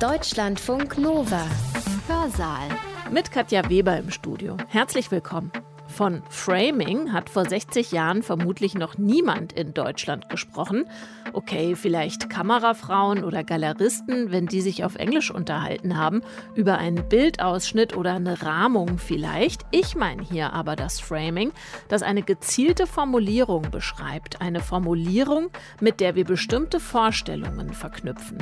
Deutschlandfunk Nova. Hörsaal. Mit Katja Weber im Studio. Herzlich willkommen. Von Framing hat vor 60 Jahren vermutlich noch niemand in Deutschland gesprochen. Okay, vielleicht Kamerafrauen oder Galeristen, wenn die sich auf Englisch unterhalten haben, über einen Bildausschnitt oder eine Rahmung vielleicht. Ich meine hier aber das Framing, das eine gezielte Formulierung beschreibt. Eine Formulierung, mit der wir bestimmte Vorstellungen verknüpfen.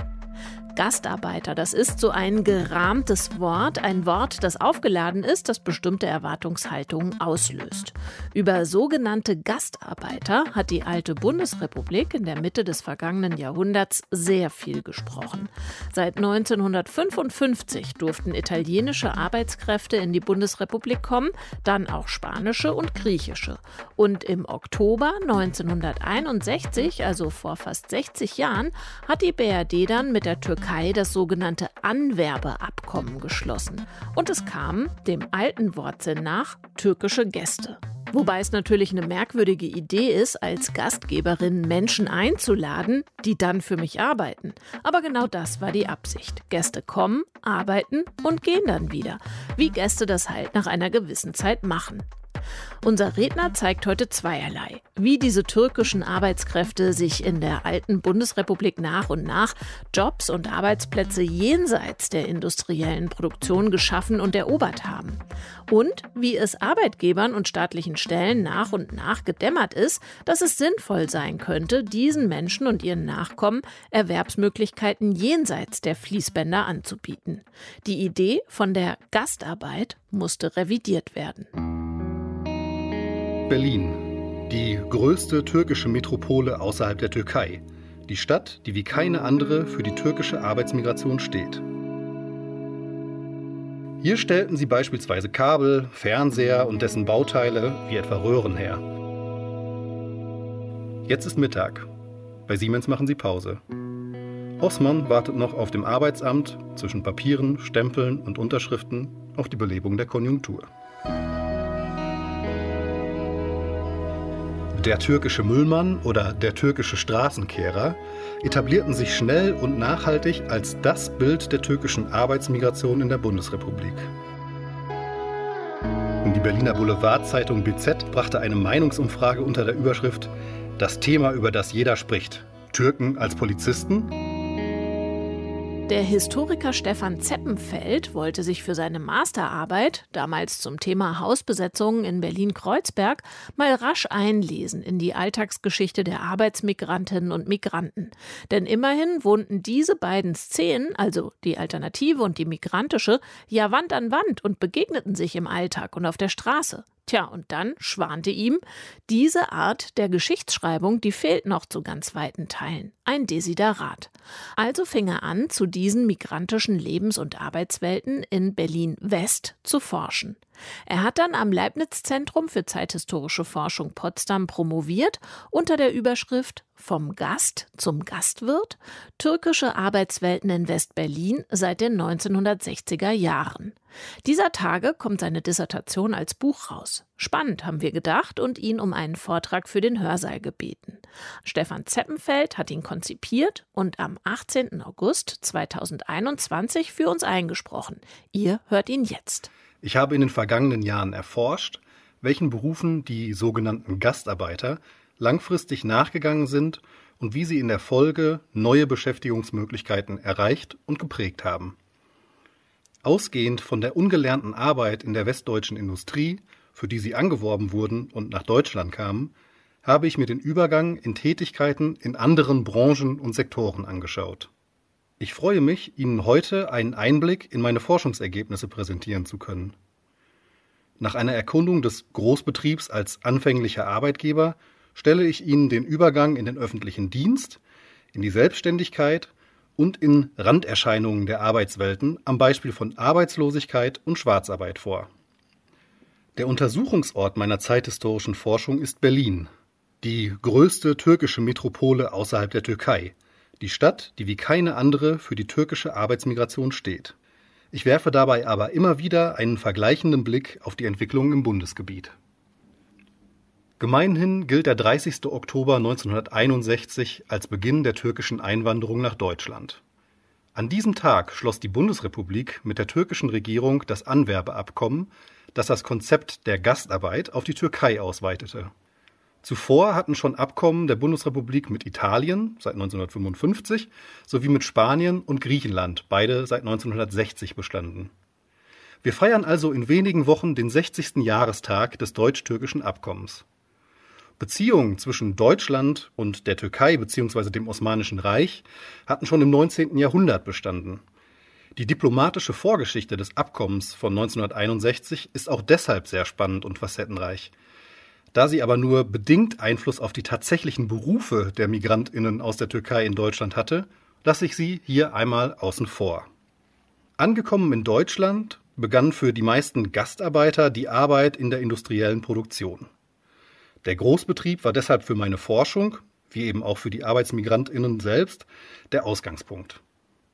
Gastarbeiter, das ist so ein gerahmtes Wort, ein Wort, das aufgeladen ist, das bestimmte Erwartungshaltungen auslöst. Über sogenannte Gastarbeiter hat die alte Bundesrepublik in der Mitte des vergangenen Jahrhunderts sehr viel gesprochen. Seit 1955 durften italienische Arbeitskräfte in die Bundesrepublik kommen, dann auch spanische und griechische. Und im Oktober 1961, also vor fast 60 Jahren, hat die BRD dann mit der Türkei Türkei das sogenannte Anwerbeabkommen geschlossen. Und es kamen, dem alten Wortsinn nach, türkische Gäste. Wobei es natürlich eine merkwürdige Idee ist, als Gastgeberin Menschen einzuladen, die dann für mich arbeiten. Aber genau das war die Absicht. Gäste kommen, arbeiten und gehen dann wieder. Wie Gäste das halt nach einer gewissen Zeit machen. Unser Redner zeigt heute zweierlei. Wie diese türkischen Arbeitskräfte sich in der alten Bundesrepublik nach und nach Jobs und Arbeitsplätze jenseits der industriellen Produktion geschaffen und erobert haben. Und wie es Arbeitgebern und staatlichen Stellen nach und nach gedämmert ist, dass es sinnvoll sein könnte, diesen Menschen und ihren Nachkommen Erwerbsmöglichkeiten jenseits der Fließbänder anzubieten. Die Idee von der Gastarbeit musste revidiert werden. Berlin, die größte türkische Metropole außerhalb der Türkei. Die Stadt, die wie keine andere für die türkische Arbeitsmigration steht. Hier stellten sie beispielsweise Kabel, Fernseher und dessen Bauteile, wie etwa Röhren her. Jetzt ist Mittag. Bei Siemens machen sie Pause. Osman wartet noch auf dem Arbeitsamt zwischen Papieren, Stempeln und Unterschriften auf die Belebung der Konjunktur. Der türkische Müllmann oder der türkische Straßenkehrer etablierten sich schnell und nachhaltig als das Bild der türkischen Arbeitsmigration in der Bundesrepublik. Die Berliner Boulevardzeitung BZ brachte eine Meinungsumfrage unter der Überschrift Das Thema, über das jeder spricht. Türken als Polizisten? Der Historiker Stefan Zeppenfeld wollte sich für seine Masterarbeit, damals zum Thema Hausbesetzungen in Berlin-Kreuzberg, mal rasch einlesen in die Alltagsgeschichte der Arbeitsmigrantinnen und Migranten. Denn immerhin wohnten diese beiden Szenen, also die alternative und die migrantische, ja Wand an Wand und begegneten sich im Alltag und auf der Straße. Tja, und dann schwante ihm, diese Art der Geschichtsschreibung, die fehlt noch zu ganz weiten Teilen. Ein Desiderat. Also fing er an, zu diesen migrantischen Lebens- und Arbeitswelten in Berlin-West zu forschen. Er hat dann am Leibniz-Zentrum für zeithistorische Forschung Potsdam promoviert unter der Überschrift Vom Gast zum Gastwirt türkische Arbeitswelten in West-Berlin seit den 1960er Jahren. Dieser Tage kommt seine Dissertation als Buch raus. Spannend, haben wir gedacht und ihn um einen Vortrag für den Hörsaal gebeten. Stefan Zeppenfeld hat ihn konzipiert und am 18. August 2021 für uns eingesprochen. Ihr hört ihn jetzt. Ich habe in den vergangenen Jahren erforscht, welchen Berufen die sogenannten Gastarbeiter langfristig nachgegangen sind und wie sie in der Folge neue Beschäftigungsmöglichkeiten erreicht und geprägt haben. Ausgehend von der ungelernten Arbeit in der westdeutschen Industrie, für die sie angeworben wurden und nach Deutschland kamen, habe ich mir den Übergang in Tätigkeiten in anderen Branchen und Sektoren angeschaut. Ich freue mich, Ihnen heute einen Einblick in meine Forschungsergebnisse präsentieren zu können. Nach einer Erkundung des Großbetriebs als anfänglicher Arbeitgeber stelle ich Ihnen den Übergang in den öffentlichen Dienst, in die Selbstständigkeit und in Randerscheinungen der Arbeitswelten am Beispiel von Arbeitslosigkeit und Schwarzarbeit vor. Der Untersuchungsort meiner zeithistorischen Forschung ist Berlin, die größte türkische Metropole außerhalb der Türkei, die Stadt, die wie keine andere für die türkische Arbeitsmigration steht. Ich werfe dabei aber immer wieder einen vergleichenden Blick auf die Entwicklung im Bundesgebiet. Gemeinhin gilt der 30. Oktober 1961 als Beginn der türkischen Einwanderung nach Deutschland. An diesem Tag schloss die Bundesrepublik mit der türkischen Regierung das Anwerbeabkommen, das das Konzept der Gastarbeit auf die Türkei ausweitete. Zuvor hatten schon Abkommen der Bundesrepublik mit Italien seit 1955 sowie mit Spanien und Griechenland, beide seit 1960 bestanden. Wir feiern also in wenigen Wochen den 60. Jahrestag des deutsch-türkischen Abkommens. Beziehungen zwischen Deutschland und der Türkei bzw. dem Osmanischen Reich hatten schon im 19. Jahrhundert bestanden. Die diplomatische Vorgeschichte des Abkommens von 1961 ist auch deshalb sehr spannend und facettenreich. Da sie aber nur bedingt Einfluss auf die tatsächlichen Berufe der Migrantinnen aus der Türkei in Deutschland hatte, lasse ich sie hier einmal außen vor. Angekommen in Deutschland begann für die meisten Gastarbeiter die Arbeit in der industriellen Produktion. Der Großbetrieb war deshalb für meine Forschung, wie eben auch für die Arbeitsmigrantinnen selbst, der Ausgangspunkt.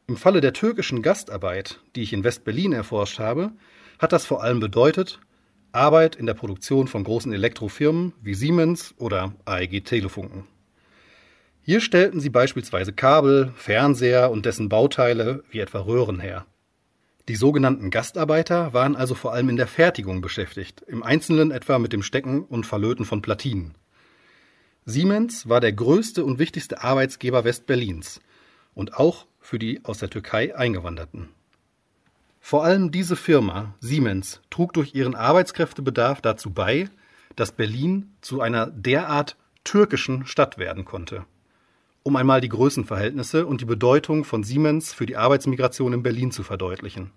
Im Falle der türkischen Gastarbeit, die ich in West-Berlin erforscht habe, hat das vor allem bedeutet, Arbeit in der Produktion von großen Elektrofirmen wie Siemens oder AEG Telefunken. Hier stellten sie beispielsweise Kabel, Fernseher und dessen Bauteile wie etwa Röhren her. Die sogenannten Gastarbeiter waren also vor allem in der Fertigung beschäftigt, im Einzelnen etwa mit dem Stecken und Verlöten von Platinen. Siemens war der größte und wichtigste Arbeitsgeber Westberlins und auch für die aus der Türkei Eingewanderten. Vor allem diese Firma, Siemens, trug durch ihren Arbeitskräftebedarf dazu bei, dass Berlin zu einer derart türkischen Stadt werden konnte. Um einmal die Größenverhältnisse und die Bedeutung von Siemens für die Arbeitsmigration in Berlin zu verdeutlichen.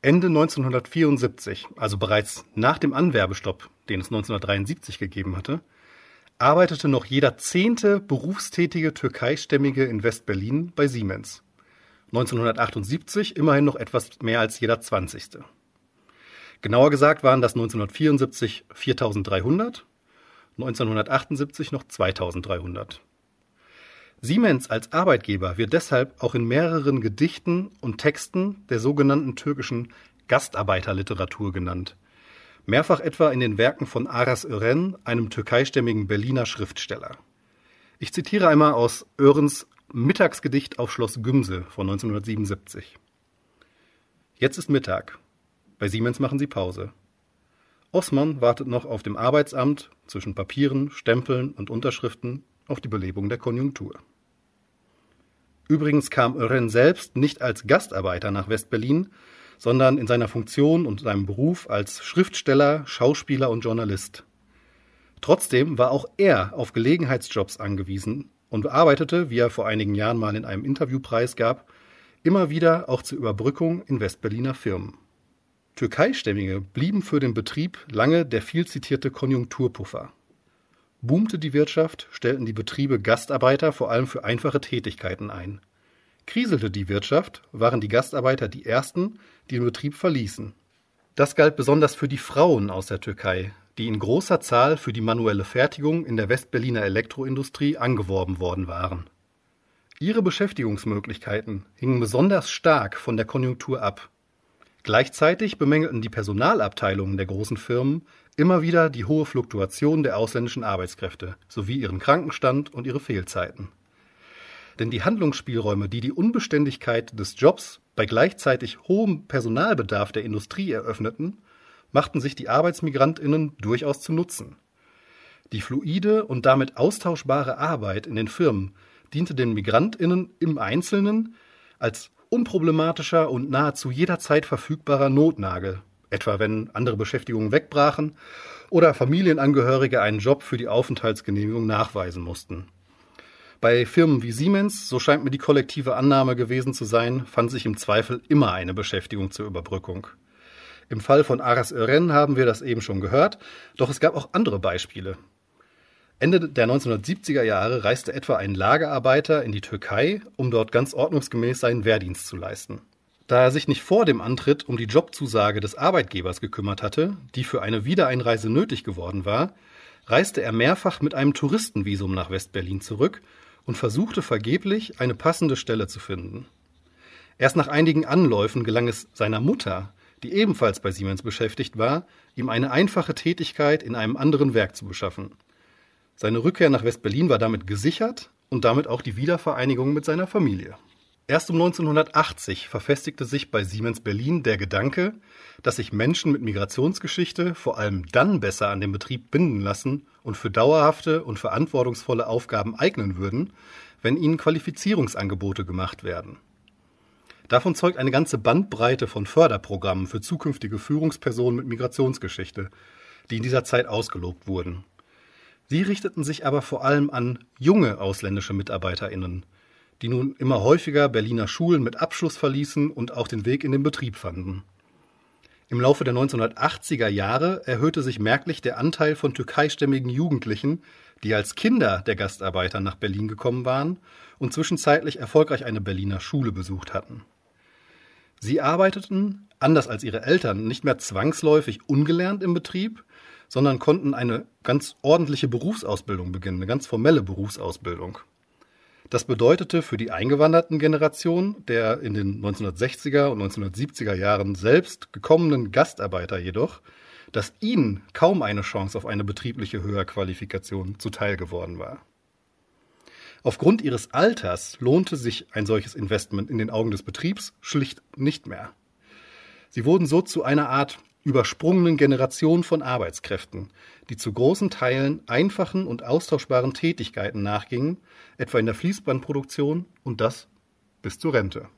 Ende 1974, also bereits nach dem Anwerbestopp, den es 1973 gegeben hatte, arbeitete noch jeder zehnte berufstätige Türkeistämmige in West-Berlin bei Siemens. 1978 immerhin noch etwas mehr als jeder 20. Genauer gesagt waren das 1974 4300, 1978 noch 2300. Siemens als Arbeitgeber wird deshalb auch in mehreren Gedichten und Texten der sogenannten türkischen Gastarbeiterliteratur genannt. Mehrfach etwa in den Werken von Aras Ören, einem türkeistämmigen Berliner Schriftsteller. Ich zitiere einmal aus Örens Mittagsgedicht auf Schloss Gümse von 1977. Jetzt ist Mittag. Bei Siemens machen sie Pause. Osman wartet noch auf dem Arbeitsamt zwischen Papieren, Stempeln und Unterschriften auf die Belebung der Konjunktur. Übrigens kam Ören selbst nicht als Gastarbeiter nach West-Berlin, sondern in seiner Funktion und seinem Beruf als Schriftsteller, Schauspieler und Journalist. Trotzdem war auch er auf Gelegenheitsjobs angewiesen und arbeitete, wie er vor einigen Jahren mal in einem Interview preisgab, immer wieder auch zur Überbrückung in Westberliner Firmen. Türkeistämmige blieben für den Betrieb lange der viel zitierte Konjunkturpuffer. Boomte die Wirtschaft, stellten die Betriebe Gastarbeiter vor allem für einfache Tätigkeiten ein. Kriselte die Wirtschaft, waren die Gastarbeiter die ersten, die den Betrieb verließen. Das galt besonders für die Frauen aus der Türkei, die in großer Zahl für die manuelle Fertigung in der Westberliner Elektroindustrie angeworben worden waren. Ihre Beschäftigungsmöglichkeiten hingen besonders stark von der Konjunktur ab. Gleichzeitig bemängelten die Personalabteilungen der großen Firmen immer wieder die hohe Fluktuation der ausländischen Arbeitskräfte sowie ihren Krankenstand und ihre Fehlzeiten. Denn die Handlungsspielräume, die die Unbeständigkeit des Jobs bei gleichzeitig hohem Personalbedarf der Industrie eröffneten, machten sich die Arbeitsmigrantinnen durchaus zu Nutzen. Die fluide und damit austauschbare Arbeit in den Firmen diente den Migrantinnen im Einzelnen als unproblematischer und nahezu jederzeit verfügbarer Notnagel, etwa wenn andere Beschäftigungen wegbrachen oder Familienangehörige einen Job für die Aufenthaltsgenehmigung nachweisen mussten. Bei Firmen wie Siemens, so scheint mir die kollektive Annahme gewesen zu sein, fand sich im Zweifel immer eine Beschäftigung zur Überbrückung. Im Fall von Aras Ören haben wir das eben schon gehört, doch es gab auch andere Beispiele. Ende der 1970er Jahre reiste etwa ein Lagerarbeiter in die Türkei, um dort ganz ordnungsgemäß seinen Wehrdienst zu leisten. Da er sich nicht vor dem Antritt um die Jobzusage des Arbeitgebers gekümmert hatte, die für eine Wiedereinreise nötig geworden war, reiste er mehrfach mit einem Touristenvisum nach Westberlin zurück und versuchte vergeblich, eine passende Stelle zu finden. Erst nach einigen Anläufen gelang es seiner Mutter, die ebenfalls bei Siemens beschäftigt war, ihm eine einfache Tätigkeit in einem anderen Werk zu beschaffen. Seine Rückkehr nach West-Berlin war damit gesichert und damit auch die Wiedervereinigung mit seiner Familie. Erst um 1980 verfestigte sich bei Siemens Berlin der Gedanke, dass sich Menschen mit Migrationsgeschichte vor allem dann besser an den Betrieb binden lassen und für dauerhafte und verantwortungsvolle Aufgaben eignen würden, wenn ihnen Qualifizierungsangebote gemacht werden. Davon zeugt eine ganze Bandbreite von Förderprogrammen für zukünftige Führungspersonen mit Migrationsgeschichte, die in dieser Zeit ausgelobt wurden. Sie richteten sich aber vor allem an junge ausländische Mitarbeiterinnen, die nun immer häufiger Berliner Schulen mit Abschluss verließen und auch den Weg in den Betrieb fanden. Im Laufe der 1980er Jahre erhöhte sich merklich der Anteil von türkeistämmigen Jugendlichen, die als Kinder der Gastarbeiter nach Berlin gekommen waren und zwischenzeitlich erfolgreich eine Berliner Schule besucht hatten. Sie arbeiteten, anders als ihre Eltern, nicht mehr zwangsläufig ungelernt im Betrieb, sondern konnten eine ganz ordentliche Berufsausbildung beginnen, eine ganz formelle Berufsausbildung. Das bedeutete für die eingewanderten Generation der in den 1960er und 1970er Jahren selbst gekommenen Gastarbeiter jedoch, dass ihnen kaum eine Chance auf eine betriebliche Höherqualifikation zuteil geworden war. Aufgrund ihres Alters lohnte sich ein solches Investment in den Augen des Betriebs schlicht nicht mehr. Sie wurden so zu einer Art übersprungenen Generation von Arbeitskräften, die zu großen Teilen einfachen und austauschbaren Tätigkeiten nachgingen, etwa in der Fließbandproduktion und das bis zur Rente.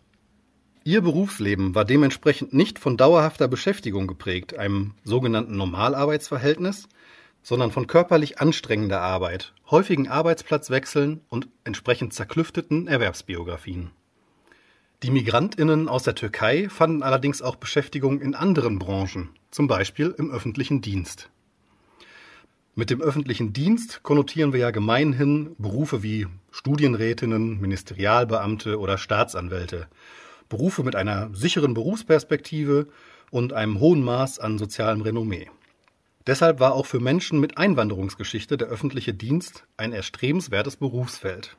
Ihr Berufsleben war dementsprechend nicht von dauerhafter Beschäftigung geprägt, einem sogenannten Normalarbeitsverhältnis, sondern von körperlich anstrengender Arbeit, häufigen Arbeitsplatzwechseln und entsprechend zerklüfteten Erwerbsbiografien. Die Migrantinnen aus der Türkei fanden allerdings auch Beschäftigung in anderen Branchen, zum Beispiel im öffentlichen Dienst. Mit dem öffentlichen Dienst konnotieren wir ja gemeinhin Berufe wie Studienrätinnen, Ministerialbeamte oder Staatsanwälte. Berufe mit einer sicheren Berufsperspektive und einem hohen Maß an sozialem Renommee. Deshalb war auch für Menschen mit Einwanderungsgeschichte der öffentliche Dienst ein erstrebenswertes Berufsfeld.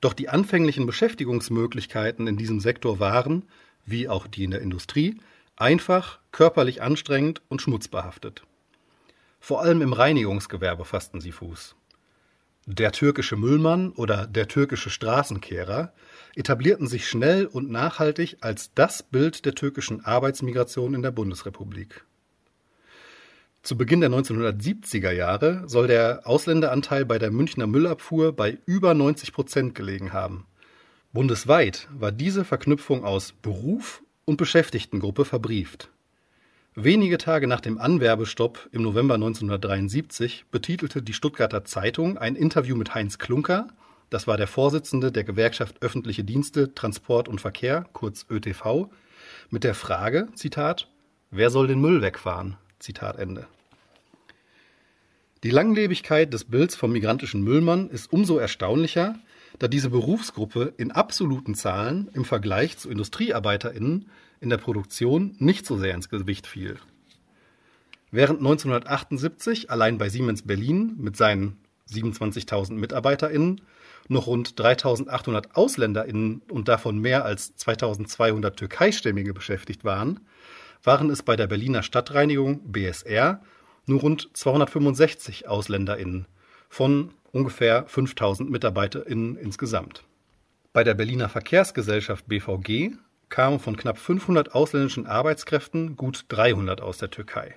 Doch die anfänglichen Beschäftigungsmöglichkeiten in diesem Sektor waren, wie auch die in der Industrie, einfach, körperlich anstrengend und schmutzbehaftet. Vor allem im Reinigungsgewerbe fassten sie Fuß. Der türkische Müllmann oder der türkische Straßenkehrer etablierten sich schnell und nachhaltig als das Bild der türkischen Arbeitsmigration in der Bundesrepublik. Zu Beginn der 1970er Jahre soll der Ausländeranteil bei der Münchner Müllabfuhr bei über 90 Prozent gelegen haben. Bundesweit war diese Verknüpfung aus Beruf und Beschäftigtengruppe verbrieft. Wenige Tage nach dem Anwerbestopp im November 1973 betitelte die Stuttgarter Zeitung ein Interview mit Heinz Klunker, das war der Vorsitzende der Gewerkschaft Öffentliche Dienste, Transport und Verkehr, kurz ÖTV, mit der Frage, Zitat, wer soll den Müll wegfahren? Zitat Ende. Die Langlebigkeit des Bilds vom migrantischen Müllmann ist umso erstaunlicher, da diese Berufsgruppe in absoluten Zahlen im Vergleich zu IndustriearbeiterInnen in der Produktion nicht so sehr ins Gewicht fiel. Während 1978 allein bei Siemens Berlin mit seinen 27.000 MitarbeiterInnen noch rund 3.800 AusländerInnen und davon mehr als 2.200 Türkeistämmige beschäftigt waren, waren es bei der Berliner Stadtreinigung BSR nur rund 265 AusländerInnen von ungefähr 5000 MitarbeiterInnen insgesamt. Bei der Berliner Verkehrsgesellschaft BVG kamen von knapp 500 ausländischen Arbeitskräften gut 300 aus der Türkei.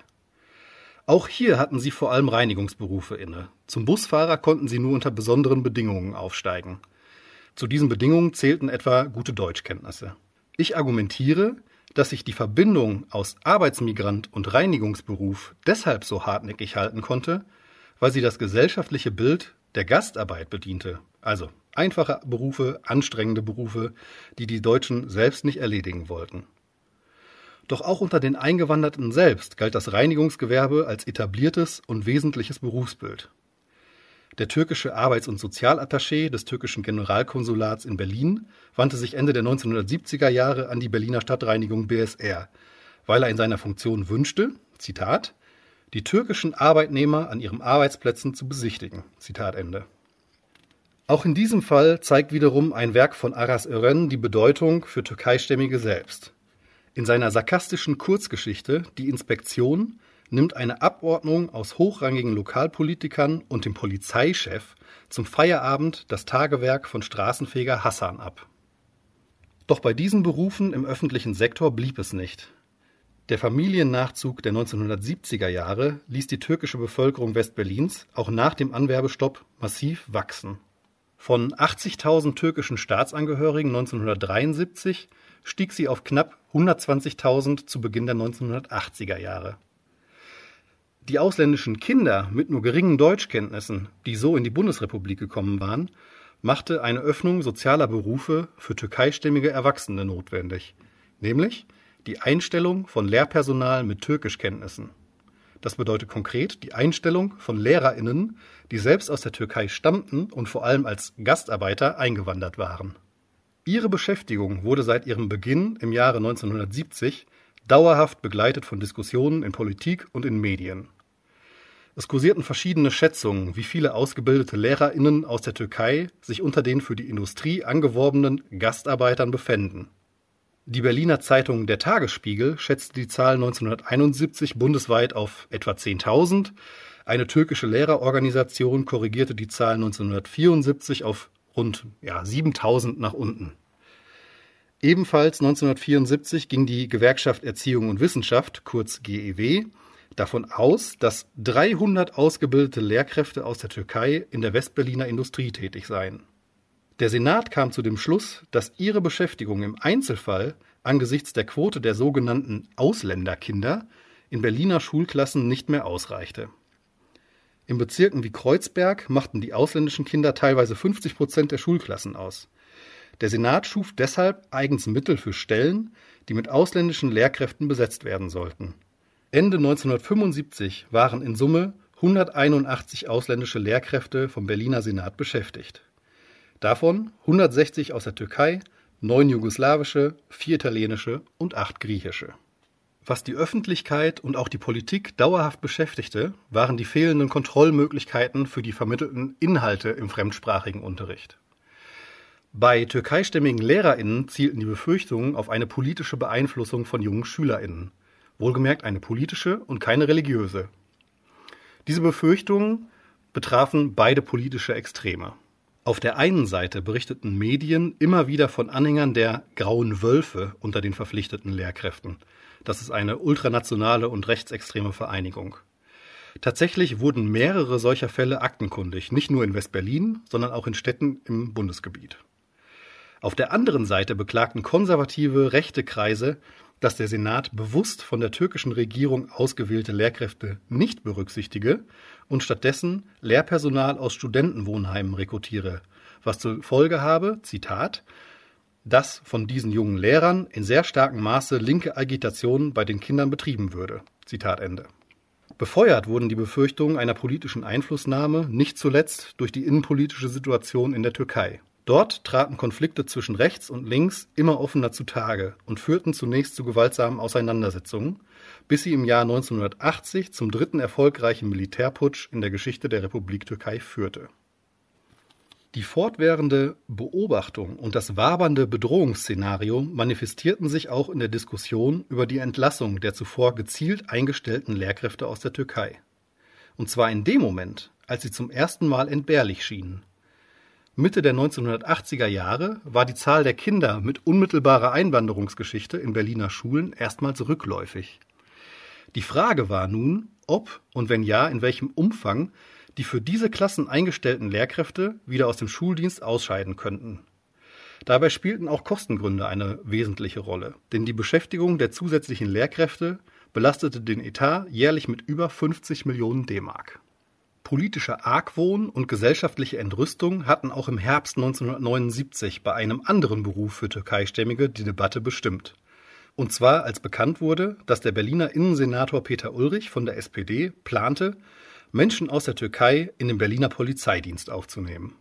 Auch hier hatten sie vor allem Reinigungsberufe inne. Zum Busfahrer konnten sie nur unter besonderen Bedingungen aufsteigen. Zu diesen Bedingungen zählten etwa gute Deutschkenntnisse. Ich argumentiere, dass sich die Verbindung aus Arbeitsmigrant und Reinigungsberuf deshalb so hartnäckig halten konnte, weil sie das gesellschaftliche Bild der Gastarbeit bediente, also einfache Berufe, anstrengende Berufe, die die Deutschen selbst nicht erledigen wollten. Doch auch unter den Eingewanderten selbst galt das Reinigungsgewerbe als etabliertes und wesentliches Berufsbild. Der türkische Arbeits- und Sozialattaché des türkischen Generalkonsulats in Berlin wandte sich Ende der 1970er Jahre an die Berliner Stadtreinigung BSR, weil er in seiner Funktion wünschte, Zitat, die türkischen Arbeitnehmer an ihren Arbeitsplätzen zu besichtigen. Zitat Ende. Auch in diesem Fall zeigt wiederum ein Werk von Aras Ören die Bedeutung für Türkeistämmige selbst. In seiner sarkastischen Kurzgeschichte Die Inspektion nimmt eine Abordnung aus hochrangigen Lokalpolitikern und dem Polizeichef zum Feierabend das Tagewerk von Straßenfeger Hassan ab. Doch bei diesen Berufen im öffentlichen Sektor blieb es nicht. Der Familiennachzug der 1970er Jahre ließ die türkische Bevölkerung Westberlins auch nach dem Anwerbestopp massiv wachsen. Von 80.000 türkischen Staatsangehörigen 1973 stieg sie auf knapp 120.000 zu Beginn der 1980er Jahre. Die ausländischen Kinder mit nur geringen Deutschkenntnissen, die so in die Bundesrepublik gekommen waren, machte eine Öffnung sozialer Berufe für türkeistämmige Erwachsene notwendig, nämlich die Einstellung von Lehrpersonal mit Türkischkenntnissen. Das bedeutet konkret die Einstellung von LehrerInnen, die selbst aus der Türkei stammten und vor allem als Gastarbeiter eingewandert waren. Ihre Beschäftigung wurde seit ihrem Beginn im Jahre 1970 dauerhaft begleitet von Diskussionen in Politik und in Medien. Es kursierten verschiedene Schätzungen, wie viele ausgebildete LehrerInnen aus der Türkei sich unter den für die Industrie angeworbenen Gastarbeitern befänden. Die Berliner Zeitung Der Tagesspiegel schätzte die Zahl 1971 bundesweit auf etwa 10.000. Eine türkische Lehrerorganisation korrigierte die Zahl 1974 auf rund ja, 7.000 nach unten. Ebenfalls 1974 ging die Gewerkschaft Erziehung und Wissenschaft, kurz GEW, davon aus, dass 300 ausgebildete Lehrkräfte aus der Türkei in der Westberliner Industrie tätig seien. Der Senat kam zu dem Schluss, dass ihre Beschäftigung im Einzelfall angesichts der Quote der sogenannten Ausländerkinder in Berliner Schulklassen nicht mehr ausreichte. In Bezirken wie Kreuzberg machten die ausländischen Kinder teilweise 50 Prozent der Schulklassen aus. Der Senat schuf deshalb eigens Mittel für Stellen, die mit ausländischen Lehrkräften besetzt werden sollten. Ende 1975 waren in Summe 181 ausländische Lehrkräfte vom Berliner Senat beschäftigt. Davon 160 aus der Türkei, neun jugoslawische, vier italienische und acht griechische. Was die Öffentlichkeit und auch die Politik dauerhaft beschäftigte, waren die fehlenden Kontrollmöglichkeiten für die vermittelten Inhalte im fremdsprachigen Unterricht. Bei türkeistämmigen LehrerInnen zielten die Befürchtungen auf eine politische Beeinflussung von jungen SchülerInnen – Wohlgemerkt eine politische und keine religiöse. Diese Befürchtungen betrafen beide politische Extreme. Auf der einen Seite berichteten Medien immer wieder von Anhängern der Grauen Wölfe unter den verpflichteten Lehrkräften. Das ist eine ultranationale und rechtsextreme Vereinigung. Tatsächlich wurden mehrere solcher Fälle aktenkundig, nicht nur in West-Berlin, sondern auch in Städten im Bundesgebiet. Auf der anderen Seite beklagten konservative rechte Kreise dass der Senat bewusst von der türkischen Regierung ausgewählte Lehrkräfte nicht berücksichtige und stattdessen Lehrpersonal aus Studentenwohnheimen rekrutiere, was zur Folge habe, Zitat, dass von diesen jungen Lehrern in sehr starkem Maße linke Agitation bei den Kindern betrieben würde. Zitat Ende. Befeuert wurden die Befürchtungen einer politischen Einflussnahme nicht zuletzt durch die innenpolitische Situation in der Türkei. Dort traten Konflikte zwischen rechts und links immer offener zutage und führten zunächst zu gewaltsamen Auseinandersetzungen, bis sie im Jahr 1980 zum dritten erfolgreichen Militärputsch in der Geschichte der Republik Türkei führte. Die fortwährende Beobachtung und das wabernde Bedrohungsszenario manifestierten sich auch in der Diskussion über die Entlassung der zuvor gezielt eingestellten Lehrkräfte aus der Türkei. Und zwar in dem Moment, als sie zum ersten Mal entbehrlich schienen Mitte der 1980er Jahre war die Zahl der Kinder mit unmittelbarer Einwanderungsgeschichte in Berliner Schulen erstmals rückläufig. Die Frage war nun, ob und wenn ja, in welchem Umfang die für diese Klassen eingestellten Lehrkräfte wieder aus dem Schuldienst ausscheiden könnten. Dabei spielten auch Kostengründe eine wesentliche Rolle, denn die Beschäftigung der zusätzlichen Lehrkräfte belastete den Etat jährlich mit über 50 Millionen D-Mark. Politischer Argwohn und gesellschaftliche Entrüstung hatten auch im Herbst 1979 bei einem anderen Beruf für Türkeistämmige die Debatte bestimmt. Und zwar als bekannt wurde, dass der Berliner Innensenator Peter Ulrich von der SPD plante, Menschen aus der Türkei in den Berliner Polizeidienst aufzunehmen.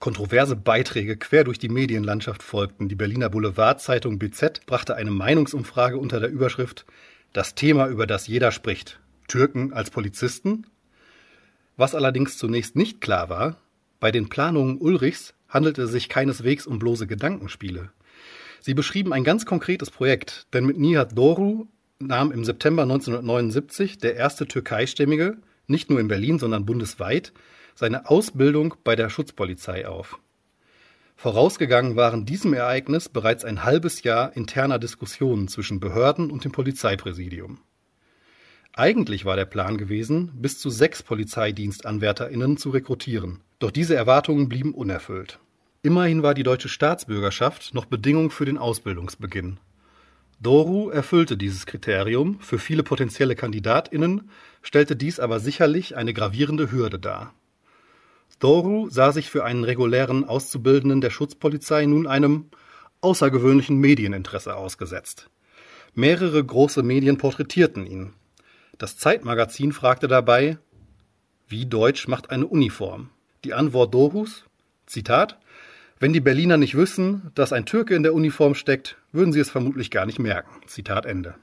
Kontroverse Beiträge quer durch die Medienlandschaft folgten. Die Berliner Boulevardzeitung BZ brachte eine Meinungsumfrage unter der Überschrift Das Thema, über das jeder spricht. Türken als Polizisten? Was allerdings zunächst nicht klar war, bei den Planungen Ulrichs handelte es sich keineswegs um bloße Gedankenspiele. Sie beschrieben ein ganz konkretes Projekt, denn mit Nihat Doru nahm im September 1979 der erste Türkeistämmige, nicht nur in Berlin, sondern bundesweit, seine Ausbildung bei der Schutzpolizei auf. Vorausgegangen waren diesem Ereignis bereits ein halbes Jahr interner Diskussionen zwischen Behörden und dem Polizeipräsidium. Eigentlich war der Plan gewesen, bis zu sechs Polizeidienstanwärterinnen zu rekrutieren, doch diese Erwartungen blieben unerfüllt. Immerhin war die deutsche Staatsbürgerschaft noch Bedingung für den Ausbildungsbeginn. Doru erfüllte dieses Kriterium, für viele potenzielle Kandidatinnen stellte dies aber sicherlich eine gravierende Hürde dar. Doru sah sich für einen regulären Auszubildenden der Schutzpolizei nun einem außergewöhnlichen Medieninteresse ausgesetzt. Mehrere große Medien porträtierten ihn. Das Zeitmagazin fragte dabei, wie deutsch macht eine Uniform? Die Antwort Dorus, Zitat, wenn die Berliner nicht wüssten, dass ein Türke in der Uniform steckt, würden sie es vermutlich gar nicht merken. Zitat Ende.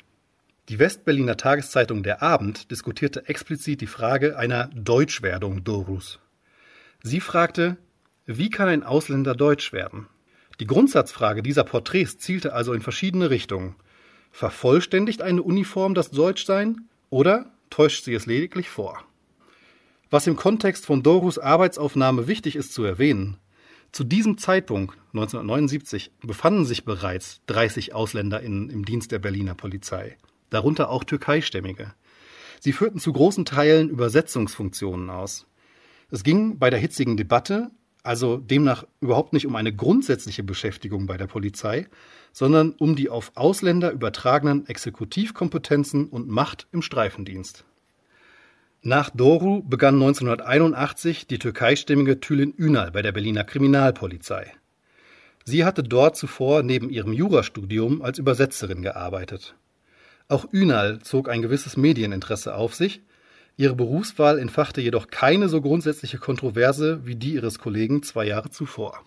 Die Westberliner Tageszeitung Der Abend diskutierte explizit die Frage einer Deutschwerdung Dorus. Sie fragte, wie kann ein Ausländer deutsch werden? Die Grundsatzfrage dieser Porträts zielte also in verschiedene Richtungen. Vervollständigt eine Uniform das Deutschsein oder täuscht sie es lediglich vor? Was im Kontext von Dorus Arbeitsaufnahme wichtig ist zu erwähnen, zu diesem Zeitpunkt, 1979, befanden sich bereits 30 AusländerInnen im Dienst der Berliner Polizei, darunter auch Türkeistämmige. Sie führten zu großen Teilen Übersetzungsfunktionen aus. Es ging bei der hitzigen Debatte also demnach überhaupt nicht um eine grundsätzliche Beschäftigung bei der Polizei, sondern um die auf Ausländer übertragenen Exekutivkompetenzen und Macht im Streifendienst. Nach Doru begann 1981 die türkeistimmige Tülin Ünal bei der Berliner Kriminalpolizei. Sie hatte dort zuvor neben ihrem Jurastudium als Übersetzerin gearbeitet. Auch Ünal zog ein gewisses Medieninteresse auf sich Ihre Berufswahl entfachte jedoch keine so grundsätzliche Kontroverse wie die ihres Kollegen zwei Jahre zuvor.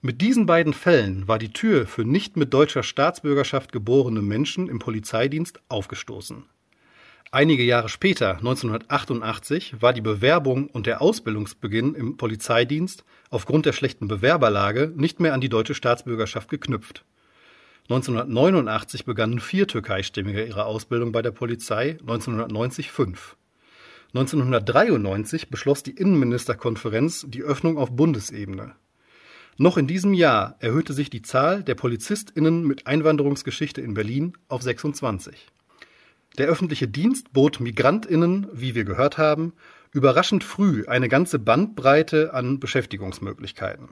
Mit diesen beiden Fällen war die Tür für nicht mit deutscher Staatsbürgerschaft geborene Menschen im Polizeidienst aufgestoßen. Einige Jahre später, 1988, war die Bewerbung und der Ausbildungsbeginn im Polizeidienst aufgrund der schlechten Bewerberlage nicht mehr an die deutsche Staatsbürgerschaft geknüpft. 1989 begannen vier Türkeistimmige ihre Ausbildung bei der Polizei, 1990 fünf. 1993 beschloss die Innenministerkonferenz die Öffnung auf Bundesebene. Noch in diesem Jahr erhöhte sich die Zahl der PolizistInnen mit Einwanderungsgeschichte in Berlin auf 26. Der öffentliche Dienst bot MigrantInnen, wie wir gehört haben, überraschend früh eine ganze Bandbreite an Beschäftigungsmöglichkeiten.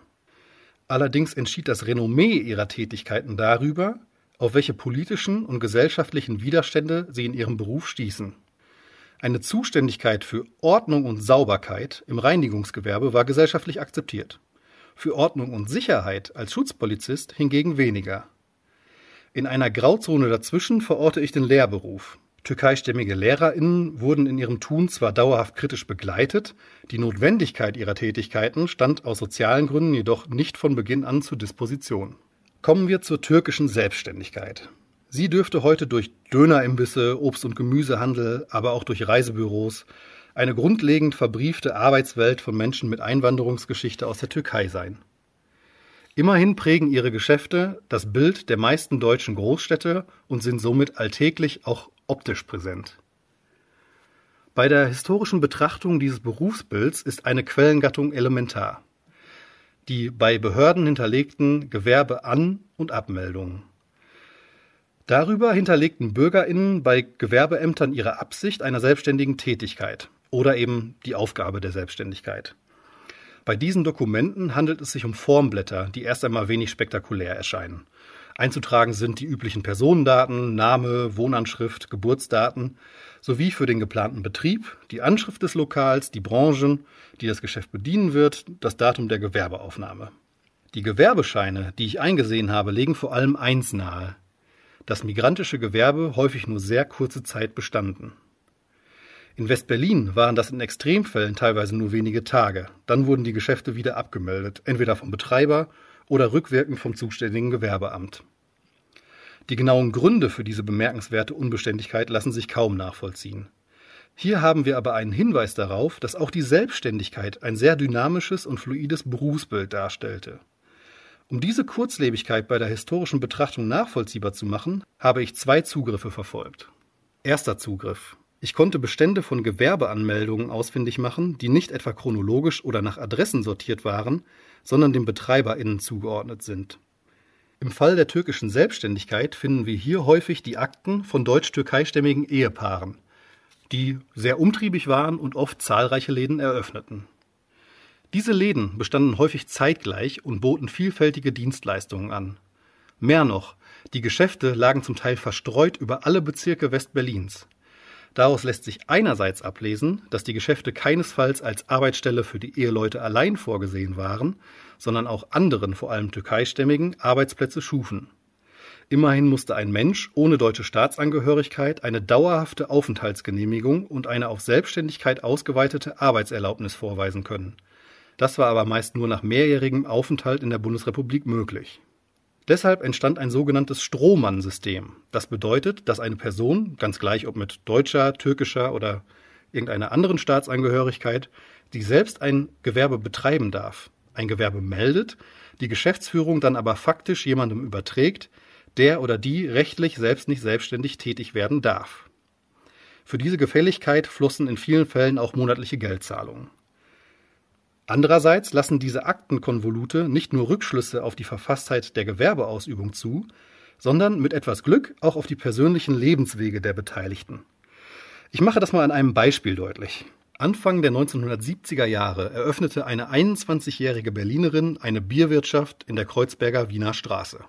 Allerdings entschied das Renommee ihrer Tätigkeiten darüber, auf welche politischen und gesellschaftlichen Widerstände sie in ihrem Beruf stießen. Eine Zuständigkeit für Ordnung und Sauberkeit im Reinigungsgewerbe war gesellschaftlich akzeptiert, für Ordnung und Sicherheit als Schutzpolizist hingegen weniger. In einer Grauzone dazwischen verorte ich den Lehrberuf, Türkeistämmige LehrerInnen wurden in ihrem Tun zwar dauerhaft kritisch begleitet, die Notwendigkeit ihrer Tätigkeiten stand aus sozialen Gründen jedoch nicht von Beginn an zur Disposition. Kommen wir zur türkischen Selbstständigkeit. Sie dürfte heute durch Dönerimbisse, Obst- und Gemüsehandel, aber auch durch Reisebüros eine grundlegend verbriefte Arbeitswelt von Menschen mit Einwanderungsgeschichte aus der Türkei sein. Immerhin prägen ihre Geschäfte das Bild der meisten deutschen Großstädte und sind somit alltäglich auch optisch präsent. Bei der historischen Betrachtung dieses Berufsbilds ist eine Quellengattung elementar. Die bei Behörden hinterlegten Gewerbean- und Abmeldungen. Darüber hinterlegten BürgerInnen bei Gewerbeämtern ihre Absicht einer selbstständigen Tätigkeit oder eben die Aufgabe der Selbstständigkeit. Bei diesen Dokumenten handelt es sich um Formblätter, die erst einmal wenig spektakulär erscheinen. Einzutragen sind die üblichen Personendaten, Name, Wohnanschrift, Geburtsdaten sowie für den geplanten Betrieb die Anschrift des Lokals, die Branchen, die das Geschäft bedienen wird, das Datum der Gewerbeaufnahme. Die Gewerbescheine, die ich eingesehen habe, legen vor allem eins nahe. Das migrantische Gewerbe häufig nur sehr kurze Zeit bestanden. In West-Berlin waren das in Extremfällen teilweise nur wenige Tage. Dann wurden die Geschäfte wieder abgemeldet, entweder vom Betreiber oder rückwirkend vom zuständigen Gewerbeamt. Die genauen Gründe für diese bemerkenswerte Unbeständigkeit lassen sich kaum nachvollziehen. Hier haben wir aber einen Hinweis darauf, dass auch die Selbstständigkeit ein sehr dynamisches und fluides Berufsbild darstellte. Um diese Kurzlebigkeit bei der historischen Betrachtung nachvollziehbar zu machen, habe ich zwei Zugriffe verfolgt. Erster Zugriff. Ich konnte Bestände von Gewerbeanmeldungen ausfindig machen, die nicht etwa chronologisch oder nach Adressen sortiert waren, sondern den BetreiberInnen zugeordnet sind. Im Fall der türkischen Selbstständigkeit finden wir hier häufig die Akten von deutsch-türkeistämmigen Ehepaaren, die sehr umtriebig waren und oft zahlreiche Läden eröffneten. Diese Läden bestanden häufig zeitgleich und boten vielfältige Dienstleistungen an. Mehr noch, die Geschäfte lagen zum Teil verstreut über alle Bezirke Westberlins. Daraus lässt sich einerseits ablesen, dass die Geschäfte keinesfalls als Arbeitsstelle für die Eheleute allein vorgesehen waren, sondern auch anderen, vor allem türkeistämmigen, Arbeitsplätze schufen. Immerhin musste ein Mensch ohne deutsche Staatsangehörigkeit eine dauerhafte Aufenthaltsgenehmigung und eine auf Selbstständigkeit ausgeweitete Arbeitserlaubnis vorweisen können. Das war aber meist nur nach mehrjährigem Aufenthalt in der Bundesrepublik möglich. Deshalb entstand ein sogenanntes Strohmann-System. Das bedeutet, dass eine Person, ganz gleich ob mit deutscher, türkischer oder irgendeiner anderen Staatsangehörigkeit, die selbst ein Gewerbe betreiben darf, ein Gewerbe meldet, die Geschäftsführung dann aber faktisch jemandem überträgt, der oder die rechtlich selbst nicht selbstständig tätig werden darf. Für diese Gefälligkeit flossen in vielen Fällen auch monatliche Geldzahlungen. Andererseits lassen diese Aktenkonvolute nicht nur Rückschlüsse auf die Verfasstheit der Gewerbeausübung zu, sondern mit etwas Glück auch auf die persönlichen Lebenswege der Beteiligten. Ich mache das mal an einem Beispiel deutlich. Anfang der 1970er Jahre eröffnete eine 21-jährige Berlinerin eine Bierwirtschaft in der Kreuzberger Wiener Straße.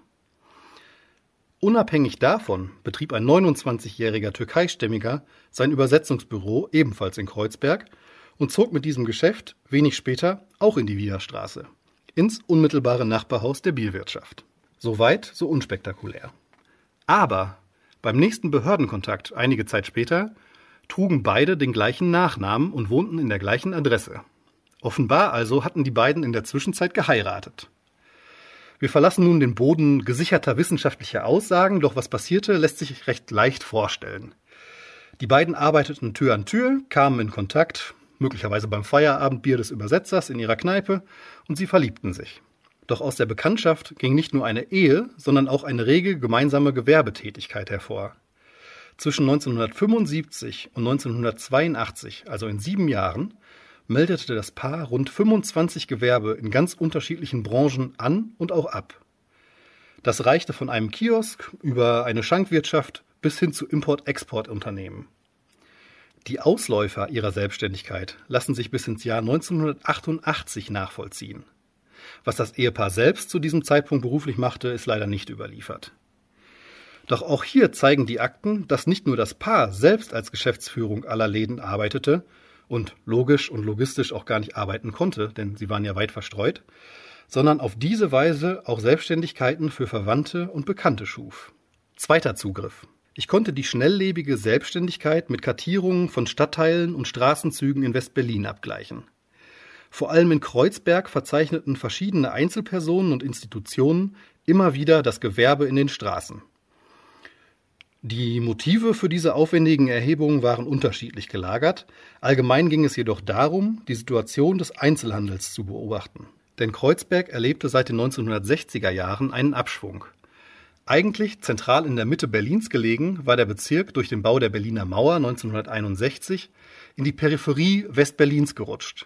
Unabhängig davon betrieb ein 29-jähriger Türkeistämmiger sein Übersetzungsbüro ebenfalls in Kreuzberg und zog mit diesem Geschäft wenig später auch in die Wienerstraße, ins unmittelbare Nachbarhaus der Bierwirtschaft. Soweit, so unspektakulär. Aber beim nächsten Behördenkontakt einige Zeit später trugen beide den gleichen Nachnamen und wohnten in der gleichen Adresse. Offenbar also hatten die beiden in der Zwischenzeit geheiratet. Wir verlassen nun den Boden gesicherter wissenschaftlicher Aussagen, doch was passierte, lässt sich recht leicht vorstellen. Die beiden arbeiteten Tür an Tür, kamen in Kontakt, möglicherweise beim Feierabendbier des Übersetzers in ihrer Kneipe, und sie verliebten sich. Doch aus der Bekanntschaft ging nicht nur eine Ehe, sondern auch eine rege gemeinsame Gewerbetätigkeit hervor. Zwischen 1975 und 1982, also in sieben Jahren, meldete das Paar rund 25 Gewerbe in ganz unterschiedlichen Branchen an und auch ab. Das reichte von einem Kiosk über eine Schankwirtschaft bis hin zu Import-Export-Unternehmen. Die Ausläufer ihrer Selbstständigkeit lassen sich bis ins Jahr 1988 nachvollziehen. Was das Ehepaar selbst zu diesem Zeitpunkt beruflich machte, ist leider nicht überliefert. Doch auch hier zeigen die Akten, dass nicht nur das Paar selbst als Geschäftsführung aller Läden arbeitete und logisch und logistisch auch gar nicht arbeiten konnte, denn sie waren ja weit verstreut, sondern auf diese Weise auch Selbstständigkeiten für Verwandte und Bekannte schuf. Zweiter Zugriff. Ich konnte die schnelllebige Selbstständigkeit mit Kartierungen von Stadtteilen und Straßenzügen in West-Berlin abgleichen. Vor allem in Kreuzberg verzeichneten verschiedene Einzelpersonen und Institutionen immer wieder das Gewerbe in den Straßen. Die Motive für diese aufwendigen Erhebungen waren unterschiedlich gelagert. Allgemein ging es jedoch darum, die Situation des Einzelhandels zu beobachten. Denn Kreuzberg erlebte seit den 1960er Jahren einen Abschwung. Eigentlich zentral in der Mitte Berlins gelegen, war der Bezirk durch den Bau der Berliner Mauer 1961 in die Peripherie Westberlins gerutscht.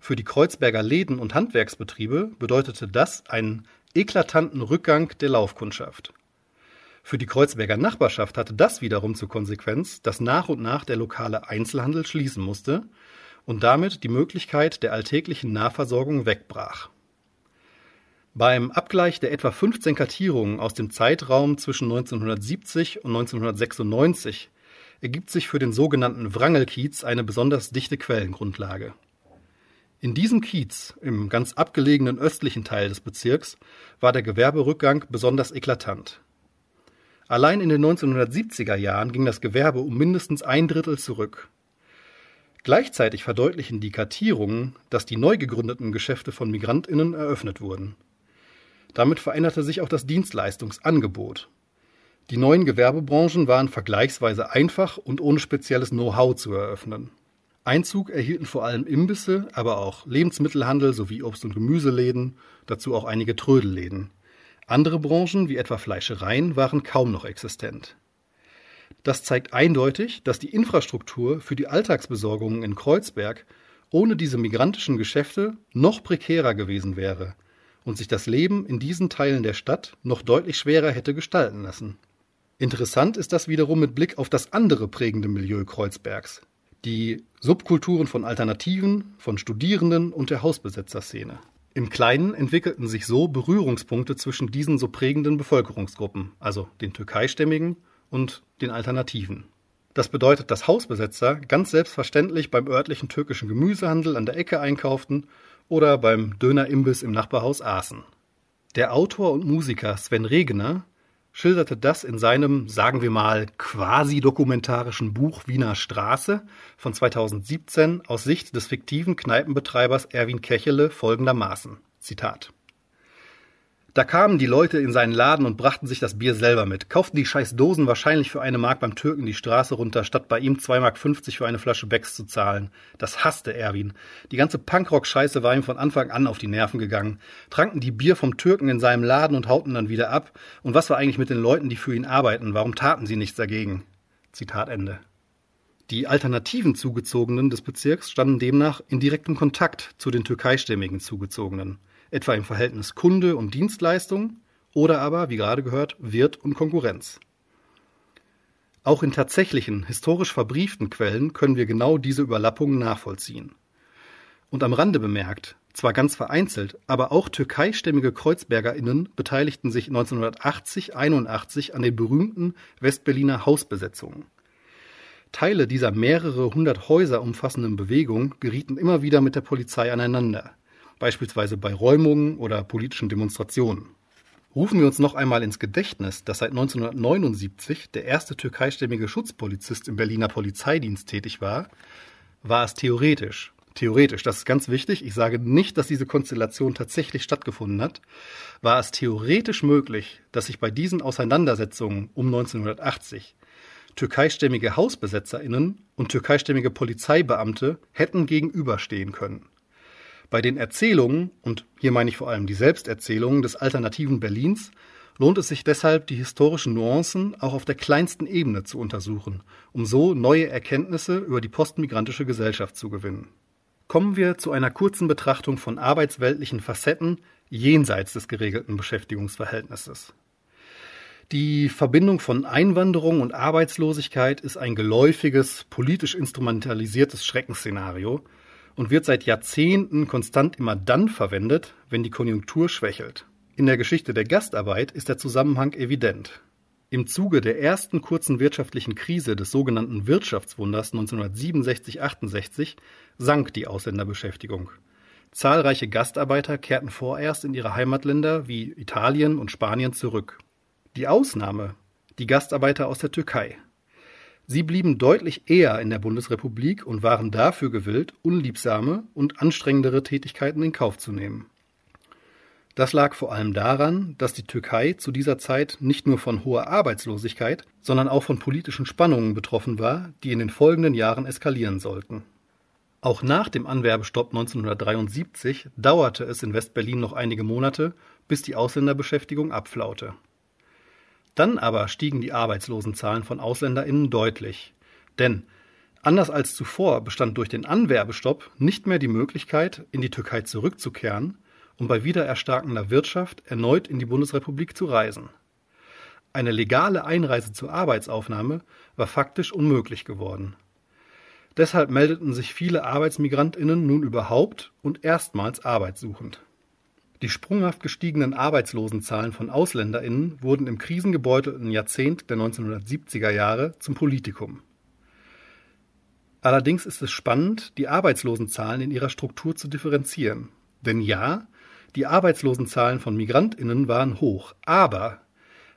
Für die Kreuzberger Läden und Handwerksbetriebe bedeutete das einen eklatanten Rückgang der Laufkundschaft. Für die Kreuzberger Nachbarschaft hatte das wiederum zur Konsequenz, dass nach und nach der lokale Einzelhandel schließen musste und damit die Möglichkeit der alltäglichen Nahversorgung wegbrach. Beim Abgleich der etwa 15 Kartierungen aus dem Zeitraum zwischen 1970 und 1996 ergibt sich für den sogenannten Wrangelkiez eine besonders dichte Quellengrundlage. In diesem Kiez, im ganz abgelegenen östlichen Teil des Bezirks, war der Gewerberückgang besonders eklatant. Allein in den 1970er Jahren ging das Gewerbe um mindestens ein Drittel zurück. Gleichzeitig verdeutlichen die Kartierungen, dass die neu gegründeten Geschäfte von Migrantinnen eröffnet wurden. Damit veränderte sich auch das Dienstleistungsangebot. Die neuen Gewerbebranchen waren vergleichsweise einfach und ohne spezielles Know-how zu eröffnen. Einzug erhielten vor allem Imbisse, aber auch Lebensmittelhandel sowie Obst- und Gemüseläden, dazu auch einige Trödelläden. Andere Branchen, wie etwa Fleischereien, waren kaum noch existent. Das zeigt eindeutig, dass die Infrastruktur für die Alltagsbesorgungen in Kreuzberg ohne diese migrantischen Geschäfte noch prekärer gewesen wäre und sich das Leben in diesen Teilen der Stadt noch deutlich schwerer hätte gestalten lassen. Interessant ist das wiederum mit Blick auf das andere prägende Milieu Kreuzbergs, die Subkulturen von Alternativen, von Studierenden und der Hausbesetzerszene. Im Kleinen entwickelten sich so Berührungspunkte zwischen diesen so prägenden Bevölkerungsgruppen, also den türkeistämmigen und den Alternativen. Das bedeutet, dass Hausbesetzer ganz selbstverständlich beim örtlichen türkischen Gemüsehandel an der Ecke einkauften oder beim Dönerimbiss im Nachbarhaus aßen. Der Autor und Musiker Sven Regener schilderte das in seinem, sagen wir mal, quasi dokumentarischen Buch Wiener Straße von 2017 aus Sicht des fiktiven Kneipenbetreibers Erwin Kechele folgendermaßen. Zitat. Da kamen die Leute in seinen Laden und brachten sich das Bier selber mit, kauften die scheiß Dosen wahrscheinlich für eine Mark beim Türken die Straße runter, statt bei ihm 2,50 Mark für eine Flasche Becks zu zahlen. Das hasste Erwin. Die ganze Punkrock-Scheiße war ihm von Anfang an auf die Nerven gegangen. Tranken die Bier vom Türken in seinem Laden und hauten dann wieder ab. Und was war eigentlich mit den Leuten, die für ihn arbeiten? Warum taten sie nichts dagegen? Zitat Ende. Die alternativen Zugezogenen des Bezirks standen demnach in direktem Kontakt zu den türkeistämmigen Zugezogenen etwa im Verhältnis Kunde und Dienstleistung oder aber, wie gerade gehört, Wirt und Konkurrenz. Auch in tatsächlichen, historisch verbrieften Quellen können wir genau diese Überlappungen nachvollziehen. Und am Rande bemerkt, zwar ganz vereinzelt, aber auch türkeistämmige KreuzbergerInnen beteiligten sich 1980-81 an den berühmten Westberliner Hausbesetzungen. Teile dieser mehrere hundert Häuser umfassenden Bewegung gerieten immer wieder mit der Polizei aneinander beispielsweise bei Räumungen oder politischen Demonstrationen. Rufen wir uns noch einmal ins Gedächtnis, dass seit 1979 der erste türkeistämmige Schutzpolizist im Berliner Polizeidienst tätig war, war es theoretisch, theoretisch, das ist ganz wichtig, ich sage nicht, dass diese Konstellation tatsächlich stattgefunden hat, war es theoretisch möglich, dass sich bei diesen Auseinandersetzungen um 1980 türkeistämmige Hausbesetzerinnen und türkeistämmige Polizeibeamte hätten gegenüberstehen können. Bei den Erzählungen, und hier meine ich vor allem die Selbsterzählungen des alternativen Berlins, lohnt es sich deshalb, die historischen Nuancen auch auf der kleinsten Ebene zu untersuchen, um so neue Erkenntnisse über die postmigrantische Gesellschaft zu gewinnen. Kommen wir zu einer kurzen Betrachtung von arbeitsweltlichen Facetten jenseits des geregelten Beschäftigungsverhältnisses. Die Verbindung von Einwanderung und Arbeitslosigkeit ist ein geläufiges, politisch instrumentalisiertes Schreckensszenario, und wird seit Jahrzehnten konstant immer dann verwendet, wenn die Konjunktur schwächelt. In der Geschichte der Gastarbeit ist der Zusammenhang evident. Im Zuge der ersten kurzen wirtschaftlichen Krise des sogenannten Wirtschaftswunders 1967-68 sank die Ausländerbeschäftigung. Zahlreiche Gastarbeiter kehrten vorerst in ihre Heimatländer wie Italien und Spanien zurück. Die Ausnahme die Gastarbeiter aus der Türkei. Sie blieben deutlich eher in der Bundesrepublik und waren dafür gewillt, unliebsame und anstrengendere Tätigkeiten in Kauf zu nehmen. Das lag vor allem daran, dass die Türkei zu dieser Zeit nicht nur von hoher Arbeitslosigkeit, sondern auch von politischen Spannungen betroffen war, die in den folgenden Jahren eskalieren sollten. Auch nach dem Anwerbestopp 1973 dauerte es in Westberlin noch einige Monate, bis die Ausländerbeschäftigung abflaute. Dann aber stiegen die Arbeitslosenzahlen von AusländerInnen deutlich. Denn anders als zuvor bestand durch den Anwerbestopp nicht mehr die Möglichkeit, in die Türkei zurückzukehren und bei wiedererstarkender Wirtschaft erneut in die Bundesrepublik zu reisen. Eine legale Einreise zur Arbeitsaufnahme war faktisch unmöglich geworden. Deshalb meldeten sich viele Arbeitsmigrantinnen nun überhaupt und erstmals arbeitssuchend. Die sprunghaft gestiegenen Arbeitslosenzahlen von AusländerInnen wurden im krisengebeutelten Jahrzehnt der 1970er Jahre zum Politikum. Allerdings ist es spannend, die Arbeitslosenzahlen in ihrer Struktur zu differenzieren. Denn ja, die Arbeitslosenzahlen von MigrantInnen waren hoch, aber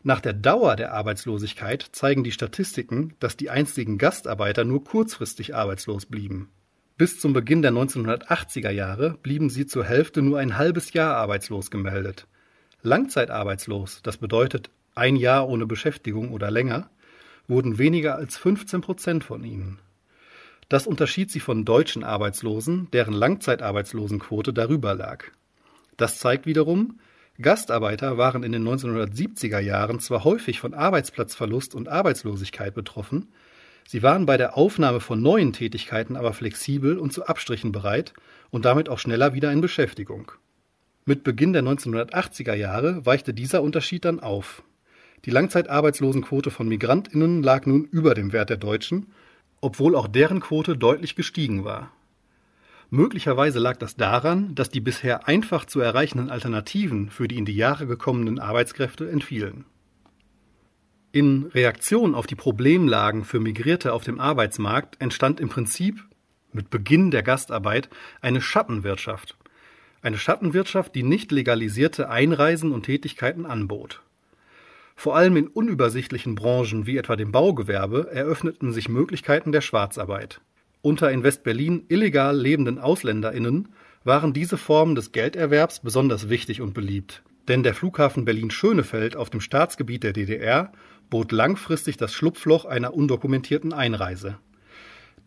nach der Dauer der Arbeitslosigkeit zeigen die Statistiken, dass die einstigen Gastarbeiter nur kurzfristig arbeitslos blieben. Bis zum Beginn der 1980er Jahre blieben sie zur Hälfte nur ein halbes Jahr arbeitslos gemeldet. Langzeitarbeitslos, das bedeutet ein Jahr ohne Beschäftigung oder länger, wurden weniger als 15 Prozent von ihnen. Das unterschied sie von deutschen Arbeitslosen, deren Langzeitarbeitslosenquote darüber lag. Das zeigt wiederum, Gastarbeiter waren in den 1970er Jahren zwar häufig von Arbeitsplatzverlust und Arbeitslosigkeit betroffen, Sie waren bei der Aufnahme von neuen Tätigkeiten aber flexibel und zu Abstrichen bereit und damit auch schneller wieder in Beschäftigung. Mit Beginn der 1980er Jahre weichte dieser Unterschied dann auf. Die Langzeitarbeitslosenquote von Migrantinnen lag nun über dem Wert der Deutschen, obwohl auch deren Quote deutlich gestiegen war. Möglicherweise lag das daran, dass die bisher einfach zu erreichenden Alternativen für die in die Jahre gekommenen Arbeitskräfte entfielen. In Reaktion auf die Problemlagen für Migrierte auf dem Arbeitsmarkt entstand im Prinzip mit Beginn der Gastarbeit eine Schattenwirtschaft. Eine Schattenwirtschaft, die nicht legalisierte Einreisen und Tätigkeiten anbot. Vor allem in unübersichtlichen Branchen wie etwa dem Baugewerbe eröffneten sich Möglichkeiten der Schwarzarbeit. Unter in West-Berlin illegal lebenden AusländerInnen waren diese Formen des Gelderwerbs besonders wichtig und beliebt. Denn der Flughafen Berlin-Schönefeld auf dem Staatsgebiet der DDR bot langfristig das Schlupfloch einer undokumentierten Einreise.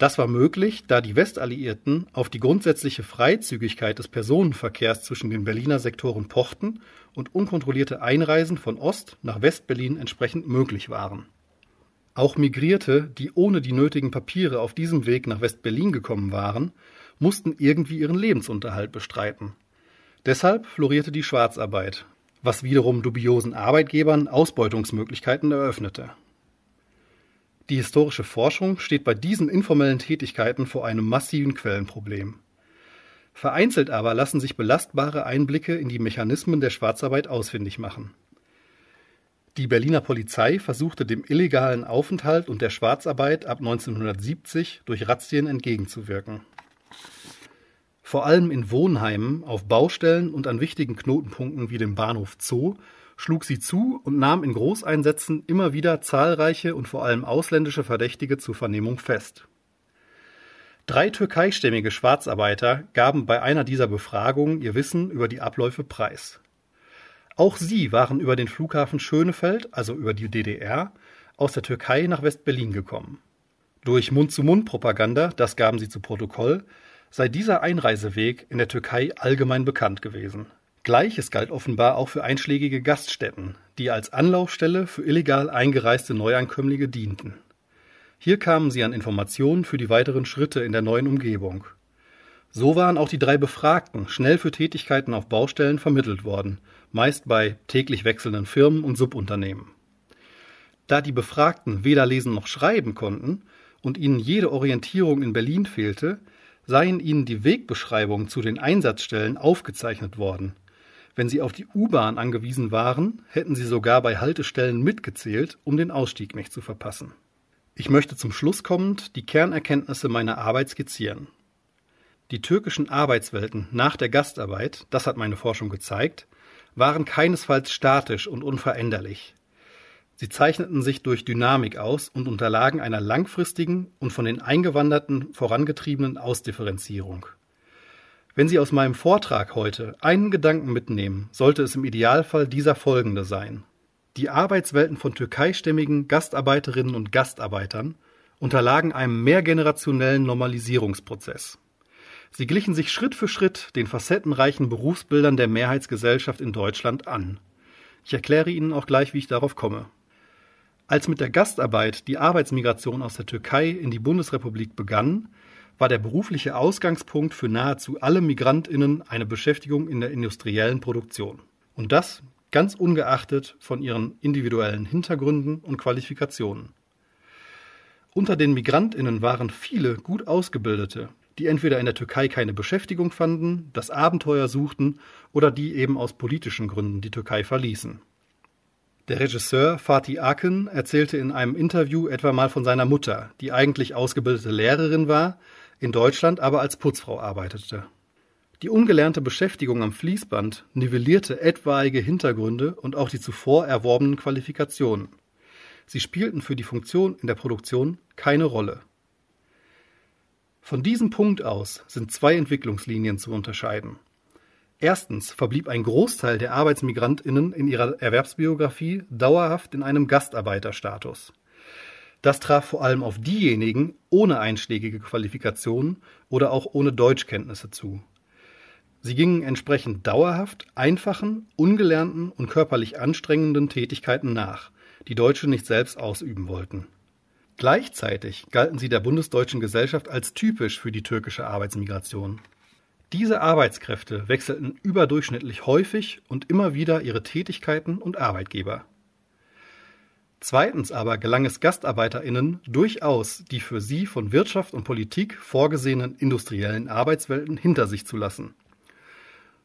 Das war möglich, da die Westalliierten auf die grundsätzliche Freizügigkeit des Personenverkehrs zwischen den Berliner Sektoren pochten und unkontrollierte Einreisen von Ost nach West-Berlin entsprechend möglich waren. Auch Migrierte, die ohne die nötigen Papiere auf diesem Weg nach West-Berlin gekommen waren, mussten irgendwie ihren Lebensunterhalt bestreiten. Deshalb florierte die Schwarzarbeit, was wiederum dubiosen Arbeitgebern Ausbeutungsmöglichkeiten eröffnete. Die historische Forschung steht bei diesen informellen Tätigkeiten vor einem massiven Quellenproblem. Vereinzelt aber lassen sich belastbare Einblicke in die Mechanismen der Schwarzarbeit ausfindig machen. Die Berliner Polizei versuchte dem illegalen Aufenthalt und der Schwarzarbeit ab 1970 durch Razzien entgegenzuwirken. Vor allem in Wohnheimen, auf Baustellen und an wichtigen Knotenpunkten wie dem Bahnhof Zoo schlug sie zu und nahm in Großeinsätzen immer wieder zahlreiche und vor allem ausländische Verdächtige zur Vernehmung fest. Drei türkeistämmige Schwarzarbeiter gaben bei einer dieser Befragungen ihr Wissen über die Abläufe preis. Auch sie waren über den Flughafen Schönefeld, also über die DDR, aus der Türkei nach West-Berlin gekommen. Durch Mund-zu-Mund-Propaganda, das gaben sie zu Protokoll, sei dieser Einreiseweg in der Türkei allgemein bekannt gewesen. Gleiches galt offenbar auch für einschlägige Gaststätten, die als Anlaufstelle für illegal eingereiste Neuankömmlinge dienten. Hier kamen sie an Informationen für die weiteren Schritte in der neuen Umgebung. So waren auch die drei Befragten schnell für Tätigkeiten auf Baustellen vermittelt worden, meist bei täglich wechselnden Firmen und Subunternehmen. Da die Befragten weder lesen noch schreiben konnten und ihnen jede Orientierung in Berlin fehlte, seien ihnen die Wegbeschreibungen zu den Einsatzstellen aufgezeichnet worden. Wenn sie auf die U-Bahn angewiesen waren, hätten sie sogar bei Haltestellen mitgezählt, um den Ausstieg nicht zu verpassen. Ich möchte zum Schluss kommend die Kernerkenntnisse meiner Arbeit skizzieren. Die türkischen Arbeitswelten nach der Gastarbeit, das hat meine Forschung gezeigt, waren keinesfalls statisch und unveränderlich. Sie zeichneten sich durch Dynamik aus und unterlagen einer langfristigen und von den Eingewanderten vorangetriebenen Ausdifferenzierung. Wenn Sie aus meinem Vortrag heute einen Gedanken mitnehmen, sollte es im Idealfall dieser folgende sein. Die Arbeitswelten von türkeistämmigen Gastarbeiterinnen und Gastarbeitern unterlagen einem mehrgenerationellen Normalisierungsprozess. Sie glichen sich Schritt für Schritt den facettenreichen Berufsbildern der Mehrheitsgesellschaft in Deutschland an. Ich erkläre Ihnen auch gleich, wie ich darauf komme. Als mit der Gastarbeit die Arbeitsmigration aus der Türkei in die Bundesrepublik begann, war der berufliche Ausgangspunkt für nahezu alle Migrantinnen eine Beschäftigung in der industriellen Produktion. Und das ganz ungeachtet von ihren individuellen Hintergründen und Qualifikationen. Unter den Migrantinnen waren viele gut ausgebildete, die entweder in der Türkei keine Beschäftigung fanden, das Abenteuer suchten oder die eben aus politischen Gründen die Türkei verließen. Der Regisseur Fatih Akin erzählte in einem Interview etwa mal von seiner Mutter, die eigentlich ausgebildete Lehrerin war, in Deutschland aber als Putzfrau arbeitete. Die ungelernte Beschäftigung am Fließband nivellierte etwaige Hintergründe und auch die zuvor erworbenen Qualifikationen. Sie spielten für die Funktion in der Produktion keine Rolle. Von diesem Punkt aus sind zwei Entwicklungslinien zu unterscheiden. Erstens verblieb ein Großteil der Arbeitsmigrantinnen in ihrer Erwerbsbiografie dauerhaft in einem Gastarbeiterstatus. Das traf vor allem auf diejenigen ohne einschlägige Qualifikationen oder auch ohne Deutschkenntnisse zu. Sie gingen entsprechend dauerhaft einfachen, ungelernten und körperlich anstrengenden Tätigkeiten nach, die Deutsche nicht selbst ausüben wollten. Gleichzeitig galten sie der bundesdeutschen Gesellschaft als typisch für die türkische Arbeitsmigration. Diese Arbeitskräfte wechselten überdurchschnittlich häufig und immer wieder ihre Tätigkeiten und Arbeitgeber. Zweitens aber gelang es GastarbeiterInnen durchaus, die für sie von Wirtschaft und Politik vorgesehenen industriellen Arbeitswelten hinter sich zu lassen.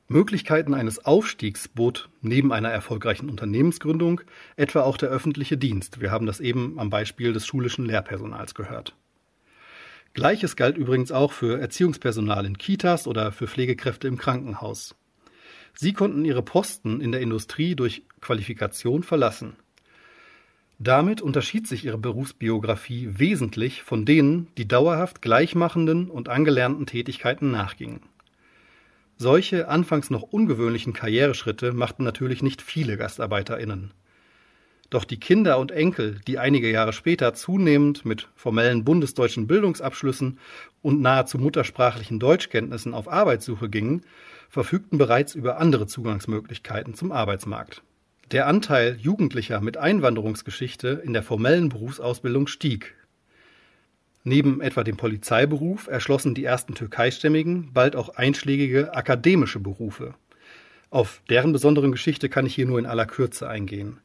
Möglichkeiten eines Aufstiegs bot neben einer erfolgreichen Unternehmensgründung etwa auch der öffentliche Dienst. Wir haben das eben am Beispiel des schulischen Lehrpersonals gehört. Gleiches galt übrigens auch für Erziehungspersonal in Kitas oder für Pflegekräfte im Krankenhaus. Sie konnten ihre Posten in der Industrie durch Qualifikation verlassen. Damit unterschied sich ihre Berufsbiografie wesentlich von denen, die dauerhaft gleichmachenden und angelernten Tätigkeiten nachgingen. Solche anfangs noch ungewöhnlichen Karriereschritte machten natürlich nicht viele GastarbeiterInnen. Doch die Kinder und Enkel, die einige Jahre später zunehmend mit formellen bundesdeutschen Bildungsabschlüssen und nahezu muttersprachlichen Deutschkenntnissen auf Arbeitssuche gingen, verfügten bereits über andere Zugangsmöglichkeiten zum Arbeitsmarkt. Der Anteil Jugendlicher mit Einwanderungsgeschichte in der formellen Berufsausbildung stieg. Neben etwa dem Polizeiberuf erschlossen die ersten Türkeistämmigen bald auch einschlägige akademische Berufe. Auf deren besonderen Geschichte kann ich hier nur in aller Kürze eingehen.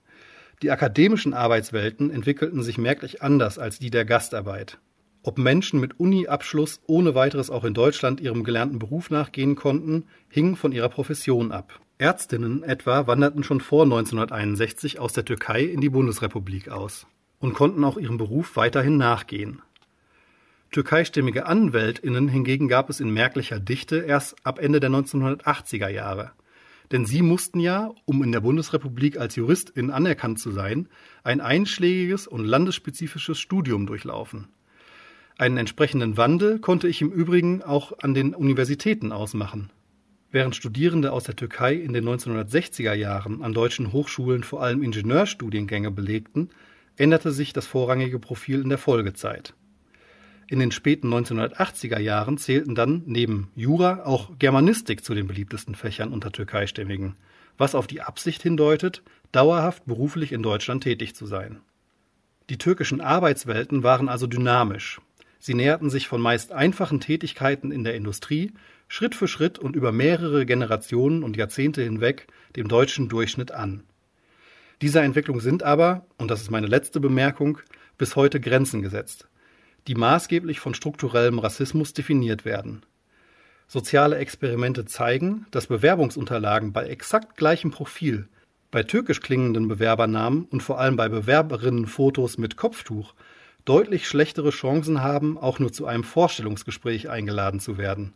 Die akademischen Arbeitswelten entwickelten sich merklich anders als die der Gastarbeit. Ob Menschen mit Uni-Abschluss ohne weiteres auch in Deutschland ihrem gelernten Beruf nachgehen konnten, hing von ihrer Profession ab. Ärztinnen etwa wanderten schon vor 1961 aus der Türkei in die Bundesrepublik aus und konnten auch ihrem Beruf weiterhin nachgehen. Türkeistämmige Anwältinnen hingegen gab es in merklicher Dichte erst ab Ende der 1980er Jahre. Denn sie mussten ja, um in der Bundesrepublik als Juristin anerkannt zu sein, ein einschlägiges und landesspezifisches Studium durchlaufen. Einen entsprechenden Wandel konnte ich im Übrigen auch an den Universitäten ausmachen. Während Studierende aus der Türkei in den 1960er Jahren an deutschen Hochschulen vor allem Ingenieurstudiengänge belegten, änderte sich das vorrangige Profil in der Folgezeit. In den späten 1980er Jahren zählten dann neben Jura auch Germanistik zu den beliebtesten Fächern unter Türkeistämmigen, was auf die Absicht hindeutet, dauerhaft beruflich in Deutschland tätig zu sein. Die türkischen Arbeitswelten waren also dynamisch. Sie näherten sich von meist einfachen Tätigkeiten in der Industrie Schritt für Schritt und über mehrere Generationen und Jahrzehnte hinweg dem deutschen Durchschnitt an. Dieser Entwicklung sind aber, und das ist meine letzte Bemerkung, bis heute Grenzen gesetzt, die maßgeblich von strukturellem Rassismus definiert werden. Soziale Experimente zeigen, dass Bewerbungsunterlagen bei exakt gleichem Profil, bei türkisch klingenden Bewerbernamen und vor allem bei Bewerberinnenfotos mit Kopftuch deutlich schlechtere Chancen haben, auch nur zu einem Vorstellungsgespräch eingeladen zu werden.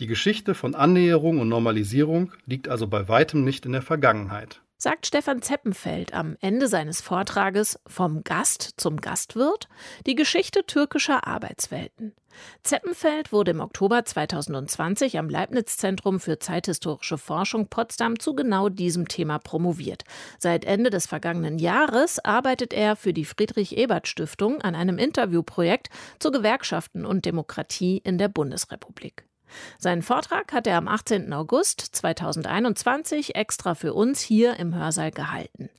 Die Geschichte von Annäherung und Normalisierung liegt also bei weitem nicht in der Vergangenheit. Sagt Stefan Zeppenfeld am Ende seines Vortrages Vom Gast zum Gastwirt die Geschichte türkischer Arbeitswelten. Zeppenfeld wurde im Oktober 2020 am Leibniz-Zentrum für zeithistorische Forschung Potsdam zu genau diesem Thema promoviert. Seit Ende des vergangenen Jahres arbeitet er für die Friedrich-Ebert-Stiftung an einem Interviewprojekt zu Gewerkschaften und Demokratie in der Bundesrepublik. Seinen Vortrag hat er am 18. August 2021 extra für uns hier im Hörsaal gehalten.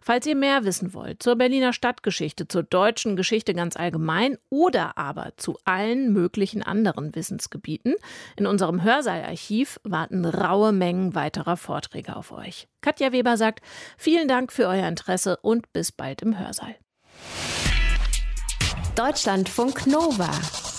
Falls ihr mehr wissen wollt zur Berliner Stadtgeschichte, zur deutschen Geschichte ganz allgemein oder aber zu allen möglichen anderen Wissensgebieten, in unserem Hörsaalarchiv warten raue Mengen weiterer Vorträge auf euch. Katja Weber sagt, vielen Dank für euer Interesse und bis bald im Hörsaal. Deutschlandfunk Nova.